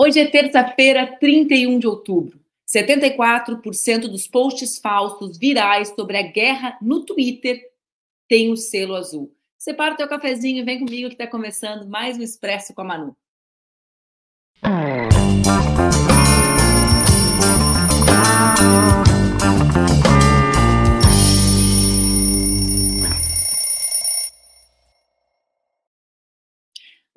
Hoje é terça-feira, 31 de outubro. 74% dos posts falsos virais sobre a guerra no Twitter têm o selo azul. Separa o teu cafezinho e vem comigo que está começando mais um Expresso com a Manu.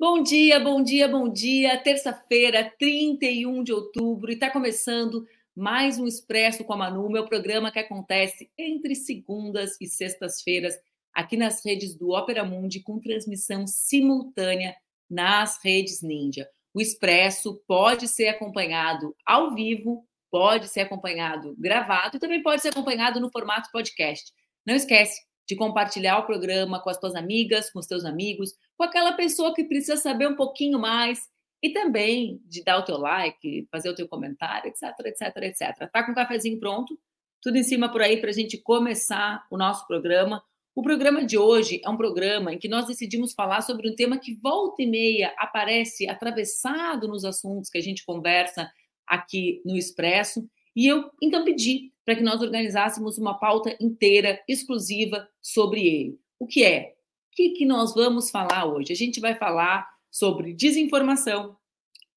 Bom dia, bom dia, bom dia. Terça-feira, 31 de outubro, e está começando mais um Expresso com a Manu, meu programa que acontece entre segundas e sextas-feiras aqui nas redes do Opera Mundi, com transmissão simultânea nas redes Ninja. O Expresso pode ser acompanhado ao vivo, pode ser acompanhado gravado e também pode ser acompanhado no formato podcast. Não esquece, de compartilhar o programa com as tuas amigas, com os teus amigos, com aquela pessoa que precisa saber um pouquinho mais e também de dar o teu like, fazer o teu comentário, etc, etc, etc. Tá com o cafezinho pronto? Tudo em cima por aí para a gente começar o nosso programa. O programa de hoje é um programa em que nós decidimos falar sobre um tema que volta e meia aparece atravessado nos assuntos que a gente conversa aqui no Expresso. E eu então pedi para que nós organizássemos uma pauta inteira, exclusiva sobre ele. O que é? O que, que nós vamos falar hoje? A gente vai falar sobre desinformação,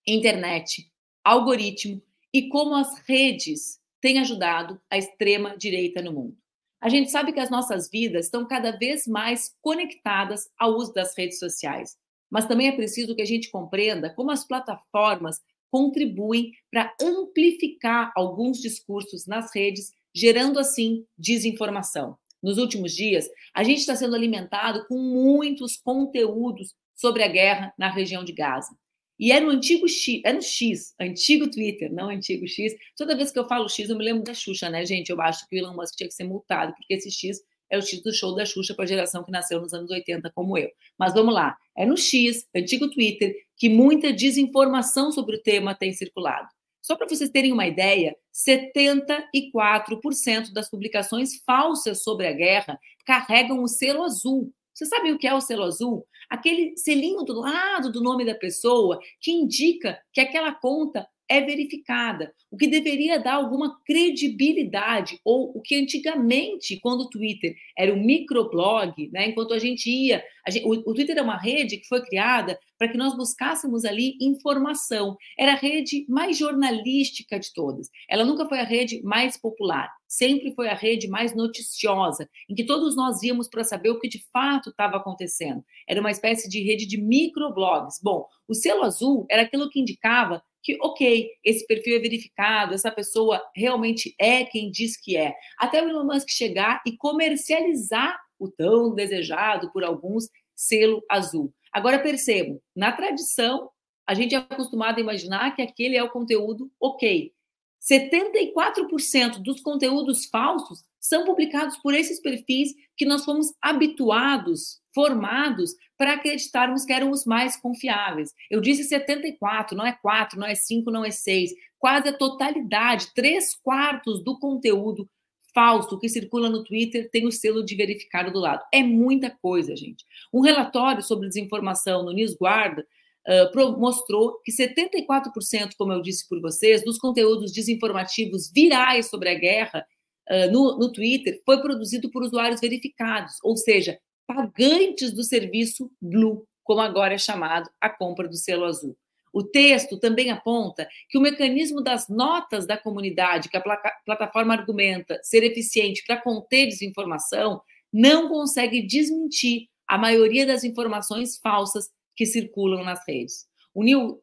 internet, algoritmo e como as redes têm ajudado a extrema-direita no mundo. A gente sabe que as nossas vidas estão cada vez mais conectadas ao uso das redes sociais, mas também é preciso que a gente compreenda como as plataformas contribuem para amplificar alguns discursos nas redes, gerando assim desinformação. Nos últimos dias, a gente está sendo alimentado com muitos conteúdos sobre a guerra na região de Gaza. E é no antigo X, é no X, antigo Twitter, não antigo X. Toda vez que eu falo X, eu me lembro da Xuxa, né, gente? Eu acho que o Elon Musk tinha que ser multado, porque esse X é o X do show da Xuxa para a geração que nasceu nos anos 80, como eu. Mas vamos lá. É no X, antigo Twitter, que muita desinformação sobre o tema tem circulado. Só para vocês terem uma ideia, 74% das publicações falsas sobre a guerra carregam o selo azul. Você sabe o que é o selo azul? Aquele selinho do lado do nome da pessoa que indica que aquela conta é verificada, o que deveria dar alguma credibilidade, ou o que antigamente, quando o Twitter era um microblog, né, enquanto a gente ia. A gente, o, o, Twitter é uma rede que foi criada para que nós buscássemos ali informação. Era a rede mais jornalística de todas. Ela nunca foi a rede mais popular, sempre foi a rede mais noticiosa, em que todos nós íamos para saber o que de fato estava acontecendo. Era uma espécie de rede de microblogs. Bom, o selo azul era aquilo que indicava que, ok, esse perfil é verificado, essa pessoa realmente é quem diz que é. Até o Elon Musk chegar e comercializar o tão desejado por alguns selo azul. Agora percebo, na tradição, a gente é acostumado a imaginar que aquele é o conteúdo ok. 74% dos conteúdos falsos são publicados por esses perfis que nós fomos habituados, formados para acreditarmos que eram os mais confiáveis. Eu disse 74, não é 4, não é 5, não é 6. Quase a totalidade, três quartos do conteúdo falso que circula no Twitter tem o selo de verificado do lado. É muita coisa, gente. Um relatório sobre desinformação no NewsGuard uh, mostrou que 74%, como eu disse por vocês, dos conteúdos desinformativos virais sobre a guerra uh, no, no Twitter foi produzido por usuários verificados, ou seja, pagantes do serviço Blue, como agora é chamado a compra do selo azul. O texto também aponta que o mecanismo das notas da comunidade, que a plataforma argumenta ser eficiente para conter desinformação, não consegue desmentir a maioria das informações falsas que circulam nas redes. O, New,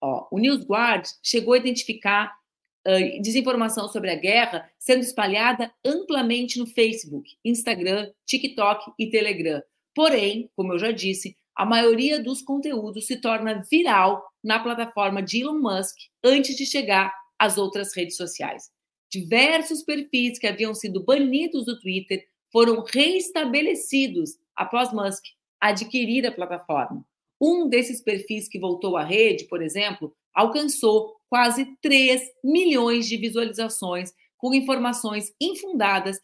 ó, o NewsGuard chegou a identificar desinformação sobre a guerra sendo espalhada amplamente no Facebook, Instagram, TikTok e Telegram. Porém, como eu já disse, a maioria dos conteúdos se torna viral na plataforma de Elon Musk antes de chegar às outras redes sociais. Diversos perfis que haviam sido banidos do Twitter foram reestabelecidos após Musk adquirir a plataforma. Um desses perfis que voltou à rede, por exemplo, alcançou quase 3 milhões de visualizações com informações infundadas,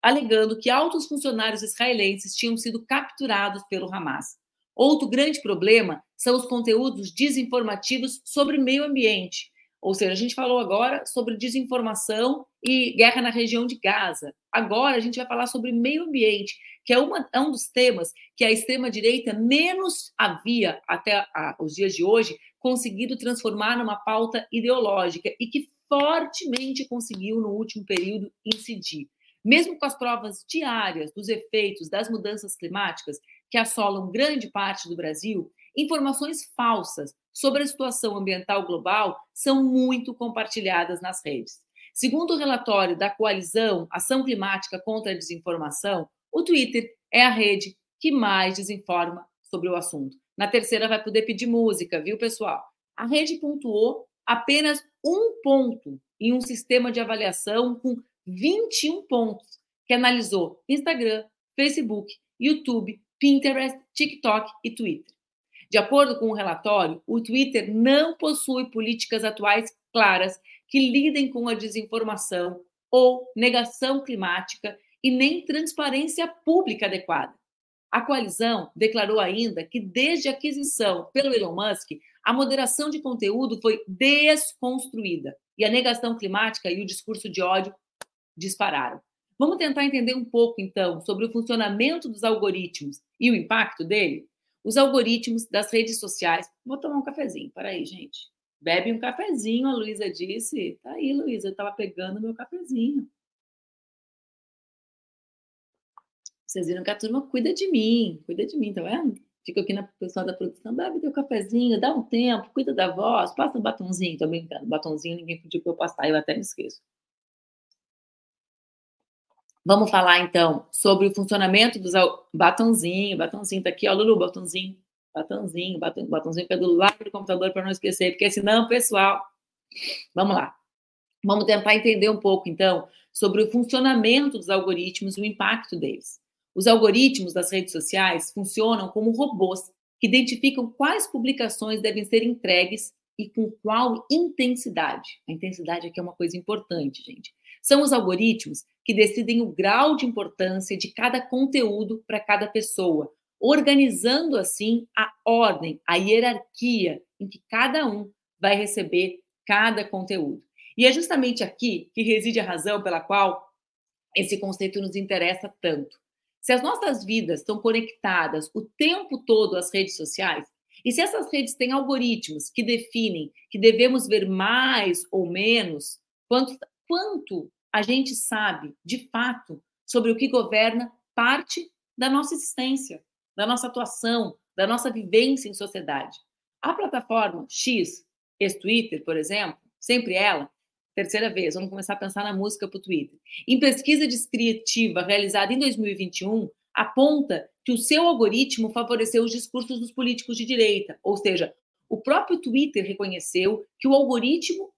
alegando que altos funcionários israelenses tinham sido capturados pelo Hamas. Outro grande problema são os conteúdos desinformativos sobre meio ambiente. Ou seja, a gente falou agora sobre desinformação e guerra na região de Gaza. Agora a gente vai falar sobre meio ambiente, que é, uma, é um dos temas que a extrema-direita menos havia, até a, os dias de hoje, conseguido transformar numa pauta ideológica e que fortemente conseguiu, no último período, incidir. Mesmo com as provas diárias dos efeitos das mudanças climáticas que assolam grande parte do Brasil, informações falsas sobre a situação ambiental global são muito compartilhadas nas redes. Segundo o relatório da coalizão Ação Climática contra a Desinformação, o Twitter é a rede que mais desinforma sobre o assunto. Na terceira vai poder pedir música, viu, pessoal? A rede pontuou apenas um ponto em um sistema de avaliação com 21 pontos, que analisou Instagram, Facebook, YouTube, Pinterest, TikTok e Twitter. De acordo com o relatório, o Twitter não possui políticas atuais claras que lidem com a desinformação ou negação climática e nem transparência pública adequada. A coalizão declarou ainda que, desde a aquisição pelo Elon Musk, a moderação de conteúdo foi desconstruída e a negação climática e o discurso de ódio dispararam. Vamos tentar entender um pouco, então, sobre o funcionamento dos algoritmos e o impacto dele? Os algoritmos das redes sociais. Vou tomar um cafezinho, para aí, gente. Bebe um cafezinho, a Luísa disse. Tá aí, Luísa, eu estava pegando meu cafezinho. Vocês viram que a turma cuida de mim, cuida de mim, tá vendo? Fica aqui na pessoal da produção, bebe teu cafezinho, dá um tempo, cuida da voz, passa um batonzinho, tô brincando. Batonzinho ninguém pediu para eu passar, eu até me esqueço. Vamos falar então sobre o funcionamento dos batonzinho, batonzinho tá aqui, ó, Lulu, batonzinho, batonzinho, batonzinho, batonzinho é do lado do computador para não esquecer, porque senão, pessoal, vamos lá. Vamos tentar entender um pouco então sobre o funcionamento dos algoritmos e o impacto deles. Os algoritmos das redes sociais funcionam como robôs que identificam quais publicações devem ser entregues e com qual intensidade. A intensidade aqui é uma coisa importante, gente. São os algoritmos que decidem o grau de importância de cada conteúdo para cada pessoa, organizando assim a ordem, a hierarquia em que cada um vai receber cada conteúdo. E é justamente aqui que reside a razão pela qual esse conceito nos interessa tanto. Se as nossas vidas estão conectadas o tempo todo às redes sociais, e se essas redes têm algoritmos que definem que devemos ver mais ou menos, quanto, quanto a gente sabe, de fato, sobre o que governa parte da nossa existência, da nossa atuação, da nossa vivência em sociedade. A plataforma X, ex-Twitter, por exemplo, sempre ela, terceira vez, vamos começar a pensar na música para o Twitter. Em pesquisa descritiva realizada em 2021, aponta que o seu algoritmo favoreceu os discursos dos políticos de direita, ou seja, o próprio Twitter reconheceu que o algoritmo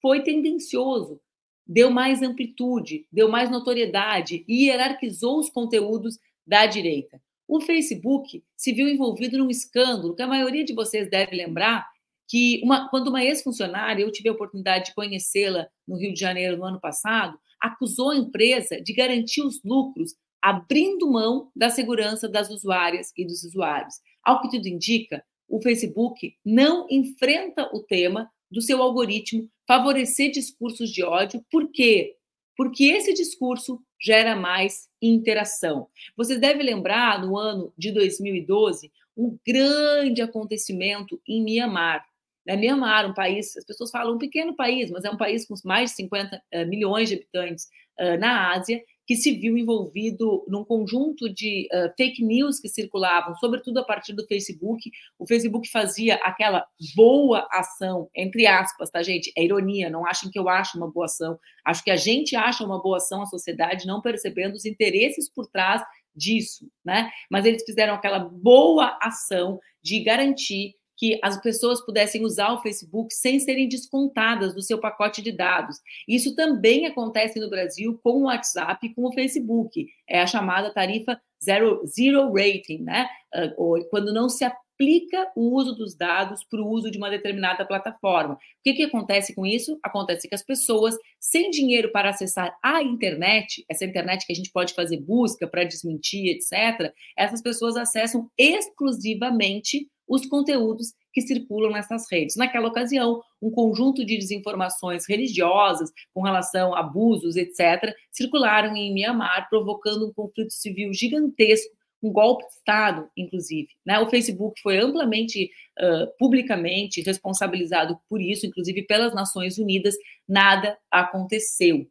foi tendencioso, deu mais amplitude, deu mais notoriedade e hierarquizou os conteúdos da direita. O Facebook se viu envolvido num escândalo que a maioria de vocês deve lembrar, que uma, quando uma ex-funcionária, eu tive a oportunidade de conhecê-la no Rio de Janeiro no ano passado, acusou a empresa de garantir os lucros abrindo mão da segurança das usuárias e dos usuários. Ao que tudo indica, o Facebook não enfrenta o tema do seu algoritmo favorecer discursos de ódio. Por quê? Porque esse discurso gera mais interação. Vocês devem lembrar, no ano de 2012, um grande acontecimento em Mianmar. Né? Mianmar, um país, as pessoas falam um pequeno país, mas é um país com mais de 50 uh, eh, milhões de habitantes uh, na Ásia, que se viu envolvido num conjunto de uh, fake news que circulavam, sobretudo a partir do Facebook. O Facebook fazia aquela boa ação, entre aspas, tá, gente? É ironia, não achem que eu acho uma boa ação. Acho que a gente acha uma boa ação a sociedade, não percebendo os interesses por trás disso, né? Mas eles fizeram aquela boa ação de garantir que as pessoas pudessem usar o Facebook sem serem descontadas do seu pacote de dados. Isso também acontece no Brasil com o WhatsApp e com o Facebook. É a chamada tarifa zero, zero rating, né? Ah, quando não se aplica o uso dos dados para o uso de uma determinada plataforma. O que, que acontece com isso? Acontece que as pessoas, sem dinheiro para acessar a internet, essa internet que a gente pode fazer busca para desmentir, etc., essas pessoas acessam exclusivamente os conteúdos que circulam nessas redes. Naquela ocasião, um conjunto de desinformações religiosas com relação a abusos, etc., circularam em Myanmar, provocando um conflito civil gigantesco, um golpe de Estado, inclusive. Né? O Facebook foi amplamente, uh, publicamente responsabilizado por isso, inclusive pelas Nações Unidas. Nada aconteceu.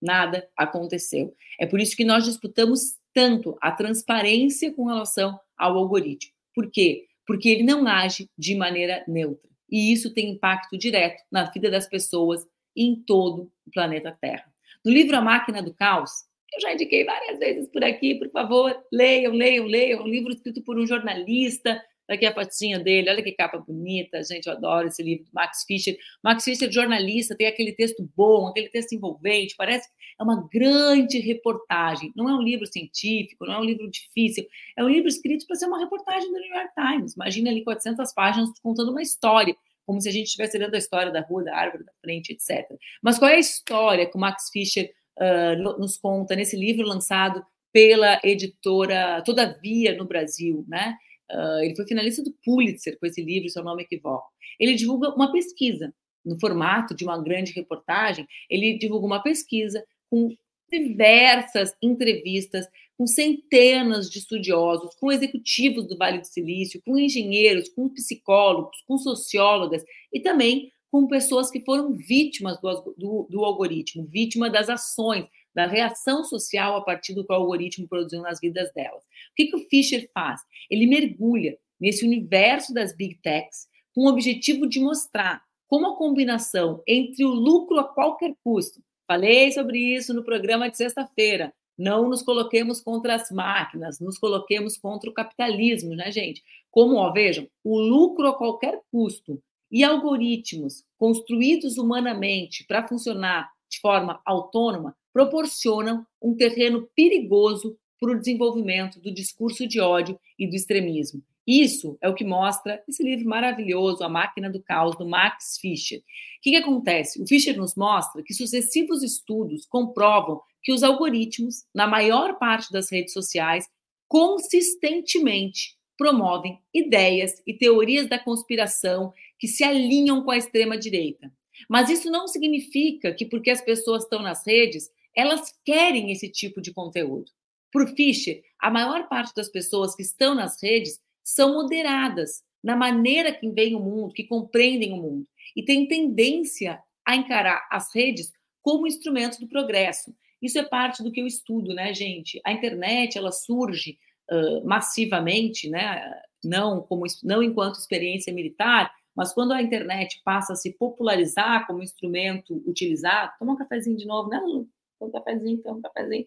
Nada aconteceu. É por isso que nós disputamos tanto a transparência com relação ao algoritmo. Por quê? Porque ele não age de maneira neutra. E isso tem impacto direto na vida das pessoas em todo o planeta Terra. No livro A Máquina do Caos, que eu já indiquei várias vezes por aqui, por favor, leiam, leiam, leiam, é um livro escrito por um jornalista Aqui a patinha dele, olha que capa bonita, gente, eu adoro esse livro do Max Fischer. Max Fischer, jornalista, tem aquele texto bom, aquele texto envolvente, parece que é uma grande reportagem. Não é um livro científico, não é um livro difícil, é um livro escrito para ser uma reportagem do New York Times. Imagina ali 400 páginas contando uma história, como se a gente estivesse lendo a história da rua, da árvore, da frente, etc. Mas qual é a história que o Max Fischer uh, nos conta nesse livro lançado pela editora Todavia no Brasil, né? Uh, ele foi finalista do Pulitzer com esse livro, seu nome equivoca. Ele divulga uma pesquisa, no formato de uma grande reportagem, ele divulga uma pesquisa com diversas entrevistas com centenas de estudiosos, com executivos do Vale do Silício, com engenheiros, com psicólogos, com sociólogas e também com pessoas que foram vítimas do, do, do algoritmo, vítima das ações, da reação social a partir do que o algoritmo produziu nas vidas delas. O que, que o Fischer faz? Ele mergulha nesse universo das big techs com o objetivo de mostrar como a combinação entre o lucro a qualquer custo, falei sobre isso no programa de sexta-feira, não nos coloquemos contra as máquinas, nos coloquemos contra o capitalismo, né, gente? Como, ó, vejam, o lucro a qualquer custo e algoritmos construídos humanamente para funcionar de forma autônoma proporcionam um terreno perigoso para o desenvolvimento do discurso de ódio e do extremismo. Isso é o que mostra esse livro maravilhoso, A Máquina do Caos, do Max Fischer. O que, que acontece? O Fischer nos mostra que sucessivos estudos comprovam que os algoritmos, na maior parte das redes sociais, consistentemente promovem ideias e teorias da conspiração que se alinham com a extrema-direita. Mas isso não significa que, porque as pessoas estão nas redes, elas querem esse tipo de conteúdo. Por Fischer, a maior parte das pessoas que estão nas redes são moderadas na maneira que veem o mundo, que compreendem o mundo, e têm tendência a encarar as redes como instrumento do progresso. Isso é parte do que eu estudo, né, gente? A internet ela surge uh, massivamente, né? Não como não enquanto experiência militar, mas quando a internet passa a se popularizar como instrumento utilizado, toma um cafezinho de novo, né, Lu? um cafezinho, então, um cafezinho.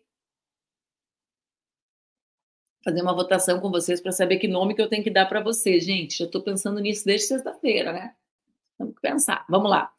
Fazer uma votação com vocês para saber que nome que eu tenho que dar para vocês, gente. Já estou pensando nisso desde sexta-feira, né? Temos que pensar. Vamos lá.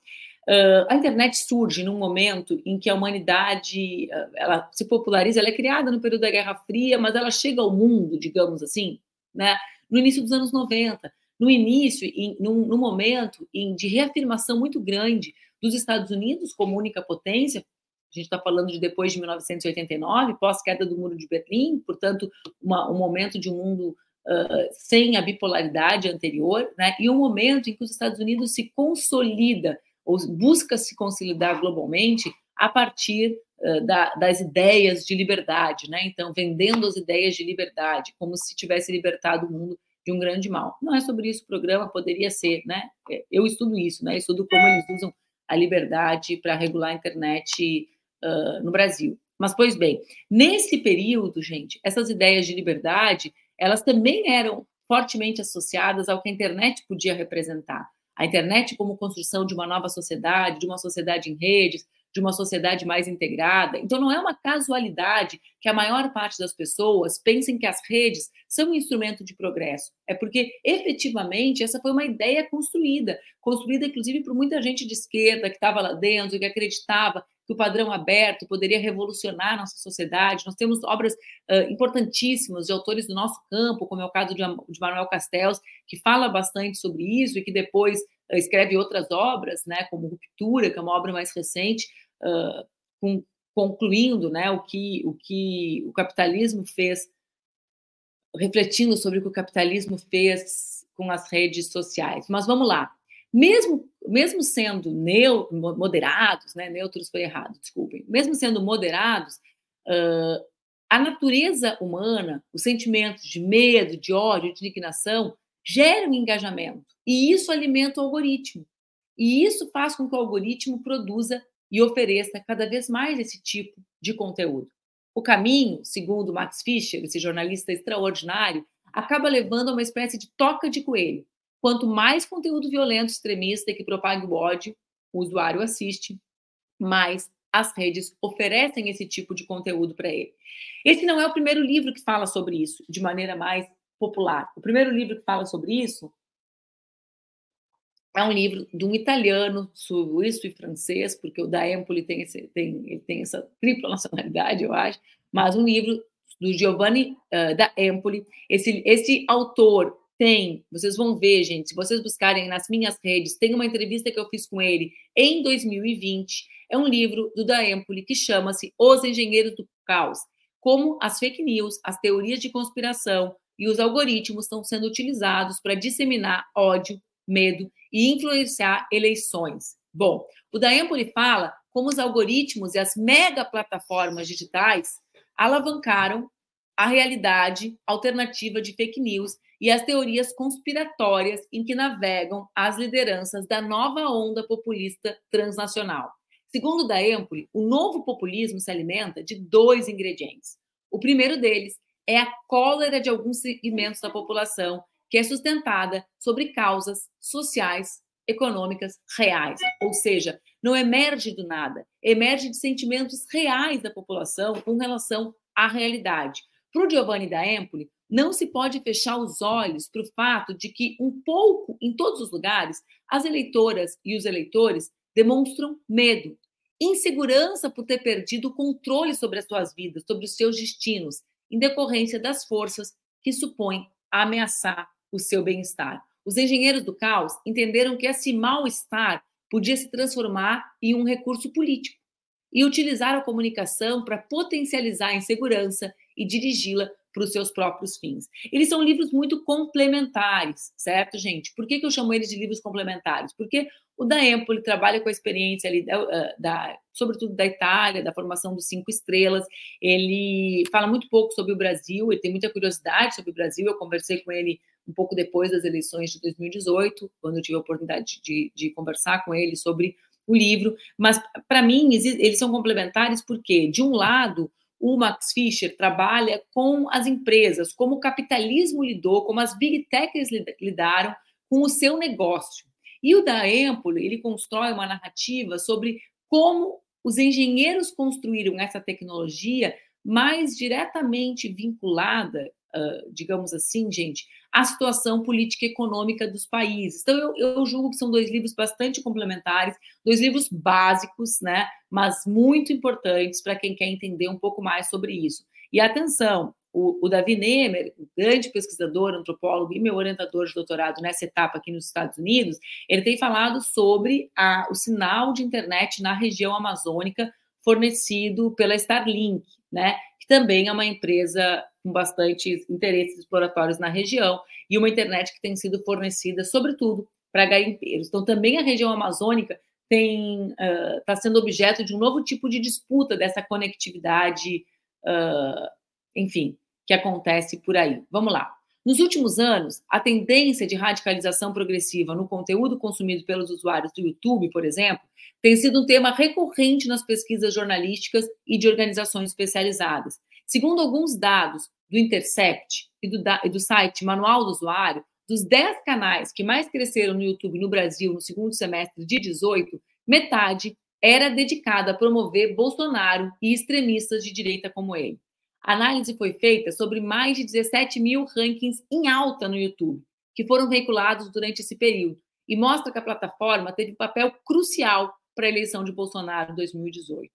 Uh, a internet surge num momento em que a humanidade uh, ela se populariza, ela é criada no período da Guerra Fria, mas ela chega ao mundo, digamos assim, né, no início dos anos 90, no início, em, num, num momento em, de reafirmação muito grande dos Estados Unidos como única potência, a gente está falando de depois de 1989, pós-queda do Muro de Berlim, portanto, uma, um momento de um mundo uh, sem a bipolaridade anterior, né? e um momento em que os Estados Unidos se consolida, ou busca se consolidar globalmente a partir uh, da, das ideias de liberdade, né? então, vendendo as ideias de liberdade, como se tivesse libertado o mundo de um grande mal. Não é sobre isso o programa, poderia ser, né? É, eu estudo isso, né? Estudo como eles usam a liberdade para regular a internet uh, no Brasil. Mas, pois bem, nesse período, gente, essas ideias de liberdade, elas também eram fortemente associadas ao que a internet podia representar. A internet como construção de uma nova sociedade, de uma sociedade em redes, de uma sociedade mais integrada. Então, não é uma casualidade que a maior parte das pessoas pensem que as redes são um instrumento de progresso. É porque, efetivamente, essa foi uma ideia construída, construída, inclusive, por muita gente de esquerda que estava lá dentro, que acreditava que o padrão aberto poderia revolucionar nossa sociedade. Nós temos obras uh, importantíssimas de autores do nosso campo, como é o caso de, de Manuel Castells, que fala bastante sobre isso e que depois uh, escreve outras obras, né, como Ruptura, que é uma obra mais recente, com, concluindo né, o, que, o que o capitalismo fez, refletindo sobre o que o capitalismo fez com as redes sociais. Mas vamos lá mesmo, mesmo sendo neu, moderados, né, neutros foi errado, desculpem, mesmo sendo moderados, uh, a natureza humana, os sentimentos de medo, de ódio, de indignação, geram engajamento. E isso alimenta o algoritmo. E isso faz com que o algoritmo produza e ofereça cada vez mais esse tipo de conteúdo. O caminho, segundo Max Fischer, esse jornalista extraordinário, acaba levando a uma espécie de toca de coelho, Quanto mais conteúdo violento extremista que propague o ódio o usuário assiste, mais as redes oferecem esse tipo de conteúdo para ele. Esse não é o primeiro livro que fala sobre isso de maneira mais popular. O primeiro livro que fala sobre isso é um livro de um italiano, suíço e francês, porque o da Empoli tem, esse, tem, ele tem essa tripla nacionalidade, eu acho, mas um livro do Giovanni uh, da Empoli. Esse, esse autor tem, vocês vão ver, gente, se vocês buscarem nas minhas redes, tem uma entrevista que eu fiz com ele em 2020. É um livro do Daempoli que chama-se Os Engenheiros do Caos. Como as fake news, as teorias de conspiração e os algoritmos estão sendo utilizados para disseminar ódio, medo e influenciar eleições. Bom, o Daempoli fala como os algoritmos e as mega plataformas digitais alavancaram a realidade alternativa de fake news e as teorias conspiratórias em que navegam as lideranças da nova onda populista transnacional. Segundo da Empoli, o novo populismo se alimenta de dois ingredientes. O primeiro deles é a cólera de alguns segmentos da população, que é sustentada sobre causas sociais, econômicas reais, ou seja, não emerge do nada, emerge de sentimentos reais da população com relação à realidade. Para o Giovanni da Empoli, não se pode fechar os olhos para o fato de que, um pouco, em todos os lugares, as eleitoras e os eleitores demonstram medo, insegurança por ter perdido o controle sobre as suas vidas, sobre os seus destinos, em decorrência das forças que supõem ameaçar o seu bem-estar. Os engenheiros do caos entenderam que esse mal-estar podia se transformar em um recurso político e utilizar a comunicação para potencializar a insegurança e dirigi-la para os seus próprios fins. Eles são livros muito complementares, certo, gente? Por que, que eu chamo eles de livros complementares? Porque o da Empoli trabalha com a experiência ali, da, ah, da, sobretudo da Itália, da formação dos cinco estrelas. Ele fala muito pouco sobre o Brasil, ele tem muita curiosidade sobre o Brasil. Eu conversei com ele um pouco depois das eleições de 2018, quando eu tive a oportunidade de, de conversar com ele sobre o livro. Mas, para mim, eles são complementares porque, de um lado, o Max Fischer trabalha com as empresas, como o capitalismo lidou, como as big techs lidaram com o seu negócio. E o da Empoli, ele constrói uma narrativa sobre como os engenheiros construíram essa tecnologia mais diretamente vinculada, digamos assim, gente, à situação política e econômica dos países. Então, eu, eu julgo que são dois livros bastante complementares, dois livros básicos, né, mas muito importantes para quem quer entender um pouco mais sobre isso. E atenção, o, o Davi Nemer, grande pesquisador, antropólogo e meu orientador de doutorado nessa etapa aqui nos Estados Unidos, ele tem falado sobre a, o sinal de internet na região amazônica fornecido pela Starlink, né? Também é uma empresa com bastante interesses exploratórios na região e uma internet que tem sido fornecida, sobretudo, para garimpeiros. Então, também a região amazônica está uh, sendo objeto de um novo tipo de disputa dessa conectividade, uh, enfim, que acontece por aí. Vamos lá. Nos últimos anos, a tendência de radicalização progressiva no conteúdo consumido pelos usuários do YouTube, por exemplo, tem sido um tema recorrente nas pesquisas jornalísticas e de organizações especializadas. Segundo alguns dados do Intercept e do, e do site Manual do Usuário, dos 10 canais que mais cresceram no YouTube no Brasil no segundo semestre de 18, metade era dedicada a promover Bolsonaro e extremistas de direita como ele. Análise foi feita sobre mais de 17 mil rankings em alta no YouTube, que foram veiculados durante esse período, e mostra que a plataforma teve um papel crucial para a eleição de Bolsonaro em 2018.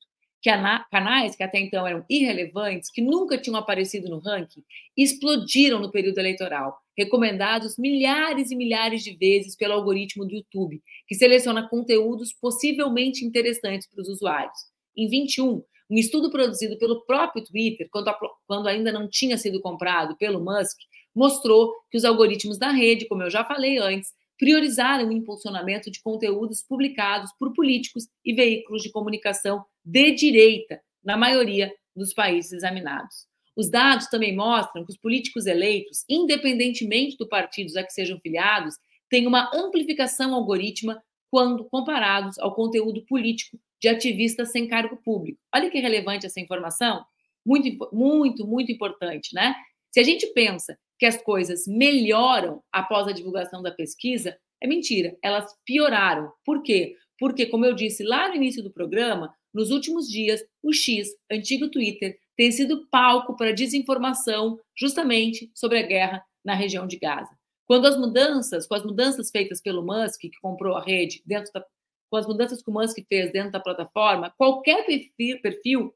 Canais que até então eram irrelevantes, que nunca tinham aparecido no ranking, explodiram no período eleitoral, recomendados milhares e milhares de vezes pelo algoritmo do YouTube, que seleciona conteúdos possivelmente interessantes para os usuários. Em 21, um estudo produzido pelo próprio Twitter, quando, quando ainda não tinha sido comprado pelo Musk, mostrou que os algoritmos da rede, como eu já falei antes, priorizaram o impulsionamento de conteúdos publicados por políticos e veículos de comunicação de direita, na maioria dos países examinados. Os dados também mostram que os políticos eleitos, independentemente do partido a que sejam filiados, têm uma amplificação algorítmica quando comparados ao conteúdo político de ativistas sem cargo público. Olha que relevante essa informação, muito, muito, muito importante, né? Se a gente pensa que as coisas melhoram após a divulgação da pesquisa, é mentira, elas pioraram. Por quê? Porque, como eu disse lá no início do programa, nos últimos dias, o X, antigo Twitter, tem sido palco para desinformação justamente sobre a guerra na região de Gaza. Quando as mudanças, com as mudanças feitas pelo Musk, que comprou a rede, dentro da, com as mudanças que o Musk fez dentro da plataforma, qualquer perfil, perfil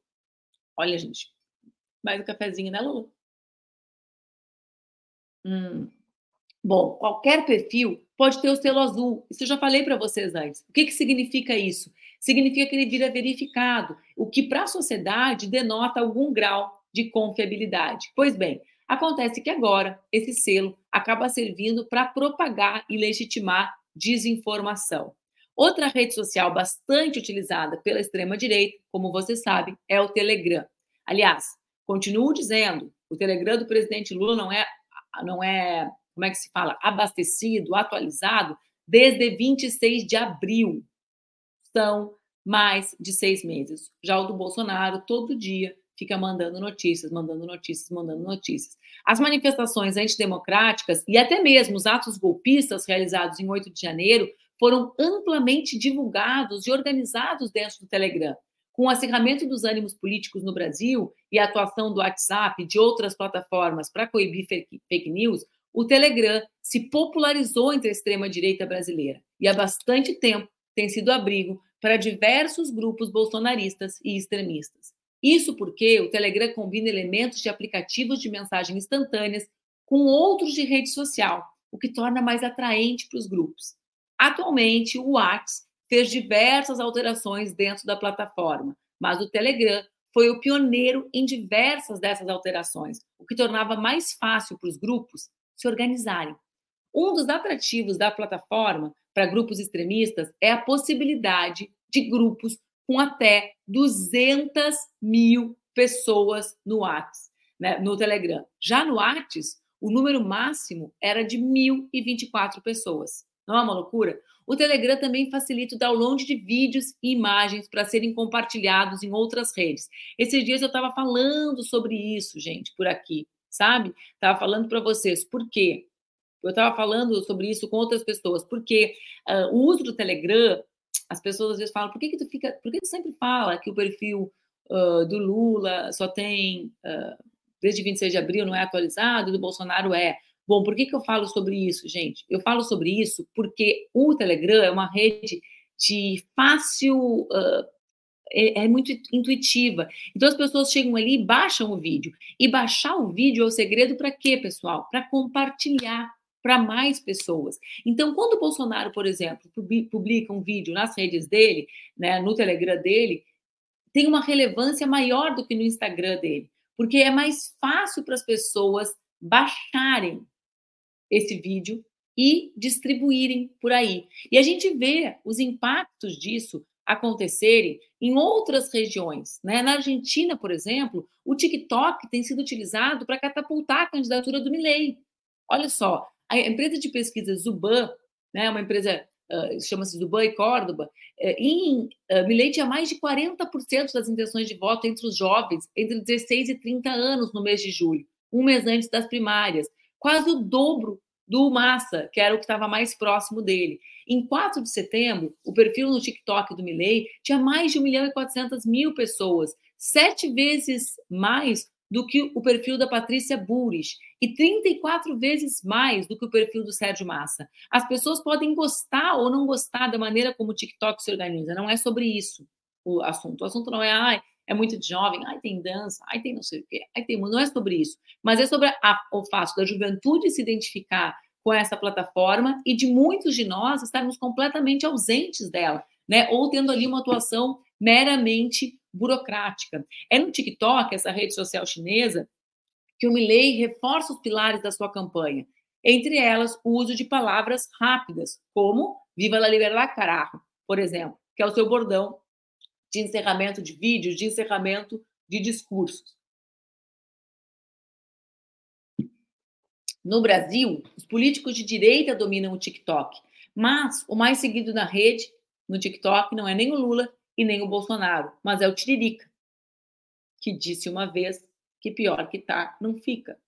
olha, gente, mais um cafezinho, né, Lulu? Hum. Bom, qualquer perfil pode ter o selo azul. Isso eu já falei para vocês antes. O que, que significa isso? Significa que ele vira verificado, o que para a sociedade denota algum grau de confiabilidade. Pois bem, acontece que agora esse selo acaba servindo para propagar e legitimar desinformação. Outra rede social bastante utilizada pela extrema-direita, como vocês sabem, é o Telegram. Aliás, continuo dizendo, o Telegram do presidente Lula não é não é, como é que se fala, abastecido, atualizado, desde 26 de abril. São mais de seis meses. Já o do Bolsonaro, todo dia, fica mandando notícias, mandando notícias, mandando notícias. As manifestações antidemocráticas e até mesmo os atos golpistas realizados em 8 de janeiro foram amplamente divulgados e organizados dentro do Telegram. Com o acirramento dos ânimos políticos no Brasil e a atuação do WhatsApp e de outras plataformas para coibir fake news, o Telegram se popularizou entre a extrema-direita brasileira e há bastante tempo tem sido abrigo para diversos grupos bolsonaristas e extremistas. Isso porque o Telegram combina elementos de aplicativos de mensagem instantâneas com outros de rede social, o que torna mais atraente para os grupos. Atualmente, o WhatsApp fez diversas alterações dentro da plataforma, mas o Telegram foi o pioneiro em diversas dessas alterações, o que tornava mais fácil para os grupos se organizarem. Um dos atrativos da plataforma para grupos extremistas é a possibilidade de grupos com até 200 mil pessoas no WhatsApp, né, no Telegram. Já no WhatsApp, o número máximo era de 1.024 pessoas. Não é uma loucura? O Telegram também facilita o download de vídeos e imagens para serem compartilhados em outras redes. Esses dias eu estava falando sobre isso, gente, por aqui, sabe? Estava falando para vocês. Por quê? Eu estava falando sobre isso com outras pessoas, porque uh, o uso do Telegram, as pessoas às vezes falam, por que, que tu fica, por que tu sempre fala que o perfil uh, do Lula só tem uh, desde 26 de abril não é atualizado, do Bolsonaro é. Bom, por que, que eu falo sobre isso, gente? Eu falo sobre isso porque o Telegram é uma rede de fácil. Uh, é, muito intuitiva. Então as pessoas chegam ali e baixam o vídeo. E baixar o vídeo é o segredo para quê, pessoal? Para compartilhar para mais pessoas. Então, quando o Bolsonaro, por exemplo, publica um vídeo nas redes dele, né, no Telegram dele, tem uma relevância maior do que no Instagram dele, porque é mais fácil para as pessoas baixarem esse vídeo e distribuírem por aí. E a gente vê os impactos disso acontecerem em outras regiões. Né? Na Argentina, por exemplo, o TikTok tem sido utilizado para catapultar a candidatura do Milley. Olha só, a empresa de pesquisa Zuban, né, uma empresa uh, chama-se Zuban e Córdoba, uh, em uh, Milley tinha mais de 40% das intenções de voto entre os jovens entre 16 e 30 anos no mês de julho, um mês antes das primárias quase o dobro do Massa, que era o que estava mais próximo dele. Em 4 de setembro, o perfil no TikTok do Milley tinha mais de 1 milhão e 400 mil pessoas, sete vezes mais do que o perfil da Patrícia Burris. e 34 vezes mais do que o perfil do Sérgio Massa. As pessoas podem gostar ou não gostar da maneira como o TikTok se organiza, não é sobre isso o assunto. O assunto não é, ai, é muito de jovem, ai, tem dança, ai, tem não sei o quê, ai, tem. Não é sobre isso, mas é sobre a, o fato da juventude se identificar com essa plataforma e de muitos de nós estarmos completamente ausentes dela, né? Ou tendo ali uma atuação meramente burocrática. É no TikTok, essa rede social chinesa, que o Milley reforça os pilares da sua campanha, entre elas o uso de palavras rápidas, como Viva la Liberdade, carajo, por exemplo, que é o seu bordão de encerramento de vídeos, de encerramento de discursos. No Brasil, os políticos de direita dominam o TikTok, mas o mais seguido na rede, no TikTok, não é nem o Lula e nem o Bolsonaro, mas é o Tiririca, que disse uma vez que pior que tá, não fica,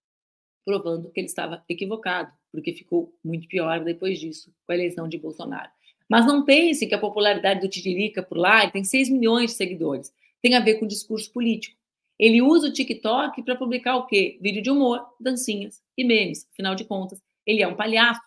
provando que ele estava equivocado, porque ficou muito pior depois disso, com a eleição de Bolsonaro. Mas não pense que a popularidade do Tiririca por lá, ele tem 6 milhões de seguidores, tem a ver com discurso político. Ele usa o TikTok para publicar o quê? Vídeo de humor, dancinhas e memes. Afinal de contas, ele é um palhaço.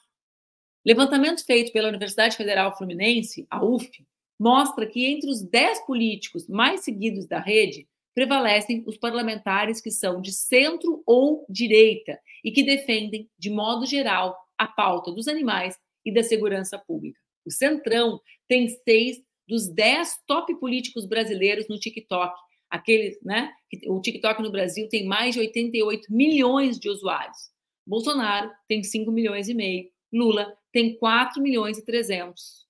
Levantamento feito pela Universidade Federal Fluminense, a UF, mostra que entre os 10 políticos mais seguidos da rede, prevalecem os parlamentares que são de centro ou direita e que defendem, de modo geral, a pauta dos animais e da segurança pública. O Centrão tem seis dos dez top políticos brasileiros no TikTok. Aquele, né? O TikTok no Brasil tem mais de 88 milhões de usuários. Bolsonaro tem 5 milhões e meio. Lula tem 4 milhões e 300.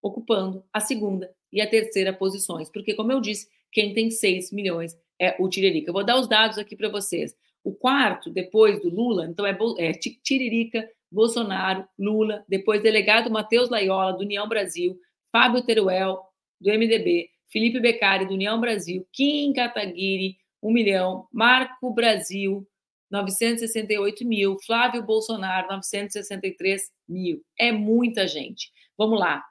Ocupando a segunda e a terceira posições. Porque, como eu disse, quem tem 6 milhões é o Tiririca. Eu vou dar os dados aqui para vocês. O quarto, depois do Lula, então é, é Tiririca, Bolsonaro, Lula, depois delegado Matheus Laiola, do União Brasil, Fábio Teruel, do MDB, Felipe Beccari, do União Brasil, Kim Kataguiri, 1 milhão, Marco Brasil, 968 mil, Flávio Bolsonaro, 963 mil. É muita gente. Vamos lá.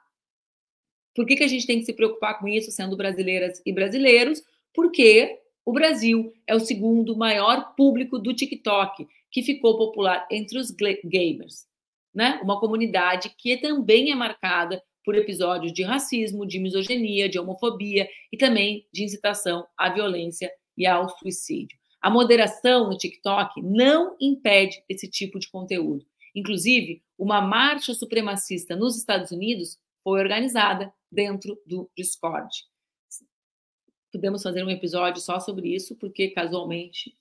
Por que, que a gente tem que se preocupar com isso, sendo brasileiras e brasileiros? Porque o Brasil é o segundo maior público do TikTok, que ficou popular entre os gamers, né? Uma comunidade que também é marcada por episódios de racismo, de misoginia, de homofobia e também de incitação à violência e ao suicídio. A moderação no TikTok não impede esse tipo de conteúdo. Inclusive, uma marcha supremacista nos Estados Unidos foi organizada dentro do Discord. Podemos fazer um episódio só sobre isso, porque casualmente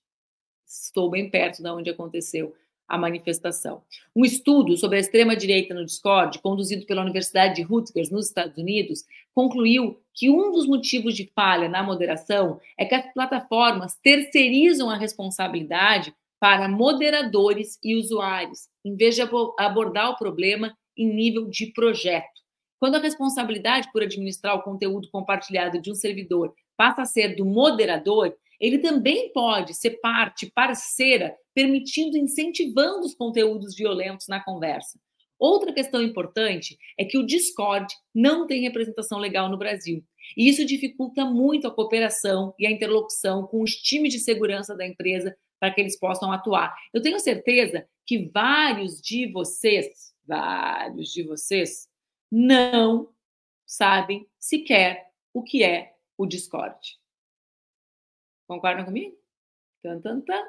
estou bem perto da onde aconteceu a manifestação. Um estudo sobre a extrema-direita no Discord, conduzido pela Universidade de Rutgers, nos Estados Unidos, concluiu que um dos motivos de falha na moderação é que as plataformas terceirizam a responsabilidade para moderadores e usuários, em vez de abordar o problema em nível de projeto. Quando a responsabilidade por administrar o conteúdo compartilhado de um servidor passa a ser do moderador, ele também pode ser parte parceira, permitindo, incentivando os conteúdos violentos na conversa. Outra questão importante é que o Discord não tem representação legal no Brasil. E isso dificulta muito a cooperação e a interlocução com os times de segurança da empresa para que eles possam atuar. Eu tenho certeza que vários de vocês, vários de vocês, não sabem sequer o que é o Discord. Concordam comigo? Tan, tan, tan.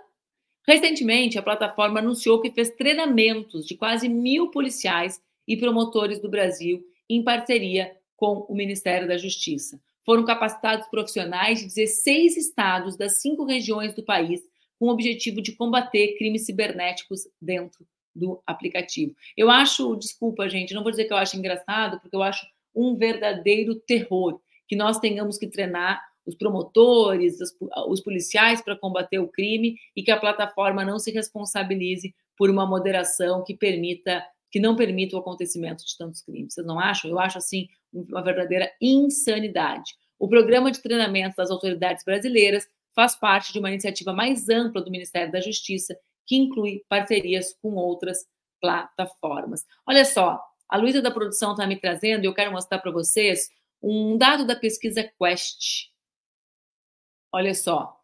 Recentemente, a plataforma anunciou que fez treinamentos de quase mil policiais e promotores do Brasil em parceria com o Ministério da Justiça. Foram capacitados profissionais de 16 estados das cinco regiões do país com o objetivo de combater crimes cibernéticos dentro do aplicativo. Eu acho, desculpa, gente, não vou dizer que eu acho engraçado, porque eu acho um verdadeiro terror que nós tenhamos que treinar os promotores, os, os policiais para combater o crime e que a plataforma não se responsabilize por uma moderação que permita que não permita o acontecimento de tantos crimes. Vocês não acham? Eu acho assim uma verdadeira insanidade. O programa de treinamento das autoridades brasileiras faz parte de uma iniciativa mais ampla do Ministério da Justiça que inclui parcerias com outras plataformas. Olha só, a Luísa da produção está me trazendo e eu quero mostrar para vocês um dado da pesquisa Quest. Olha só,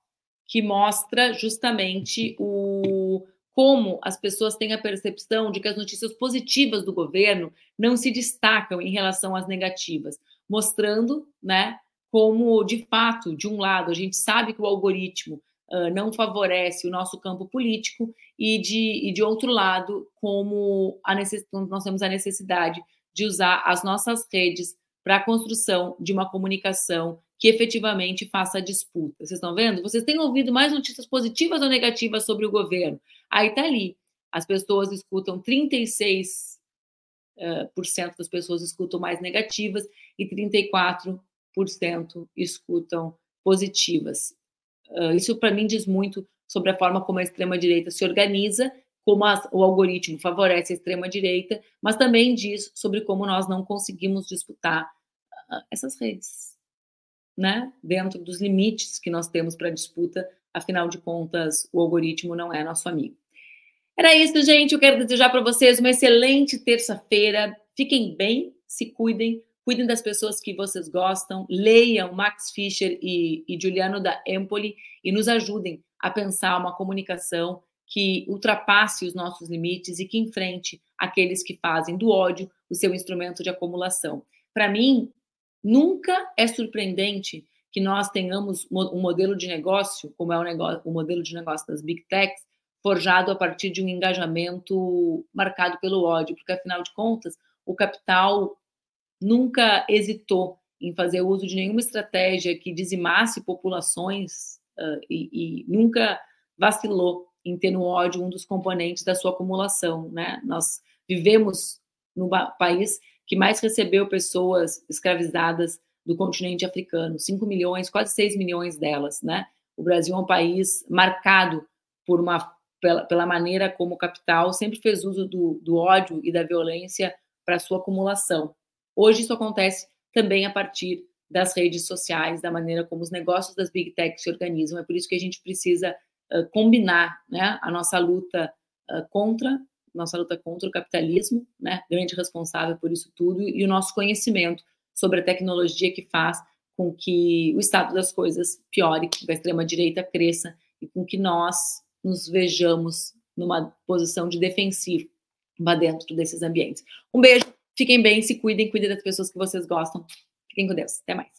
que mostra justamente o, como as pessoas têm a percepção de que as notícias positivas do governo não se destacam em relação às negativas, mostrando, né, como de fato, de um lado, a gente sabe que o algoritmo uh, não favorece o nosso campo político e de, e de outro lado, como a necess... nós temos a necessidade de usar as nossas redes para a construção de uma comunicação que efetivamente faça a disputa. Vocês estão vendo? Vocês têm ouvido mais notícias positivas ou negativas sobre o governo? Aí está ali. As pessoas escutam 36% uh, por cento das pessoas escutam mais negativas e 34% escutam positivas. Uh, isso, para mim, diz muito sobre a forma como a extrema-direita se organiza, como a, o algoritmo favorece a extrema-direita, mas também diz sobre como nós não conseguimos disputar uh, essas redes, né? dentro dos limites que nós temos para disputa, afinal de contas, o algoritmo não é nosso amigo. Era isso, gente. Eu quero desejar para vocês uma excelente terça-feira. Fiquem bem, se cuidem, cuidem das pessoas que vocês gostam, leiam Max Fischer e, e Giuliano da Empoli e nos ajudem a pensar uma comunicação que ultrapasse os nossos limites e que enfrente aqueles que fazem do ódio o seu instrumento de acumulação. Para mim, nunca é surpreendente que nós tenhamos um modelo de negócio, como é o, negócio, o modelo de negócio das big techs, forjado a partir de um engajamento marcado pelo ódio, porque afinal de contas, o capital nunca hesitou em fazer uso de nenhuma estratégia que dizimasse populações uh, e, e, nunca vacilou em ter no ódio um dos componentes da sua acumulação. Né? Nós vivemos no país que mais recebeu pessoas escravizadas do continente africano, 5 milhões, quase 6 milhões delas. Né? O Brasil é um país marcado por uma, pela, pela maneira como o capital sempre fez uso do, do ódio e da violência para sua acumulação. Hoje isso acontece também a partir das redes sociais, da maneira como os negócios das big techs se organizam. É por isso que a gente precisa uh, combinar né, a nossa luta uh, contra nossa luta contra o capitalismo, né, grande responsável por isso tudo, e o nosso conhecimento sobre a tecnologia que faz com que o estado das coisas piore, que a extrema-direita cresça e com que nós nos vejamos numa posição de defensiva dentro desses ambientes. Um beijo, fiquem bem, se cuidem, cuidem das pessoas que vocês gostam. Fiquem com Deus. Até mais.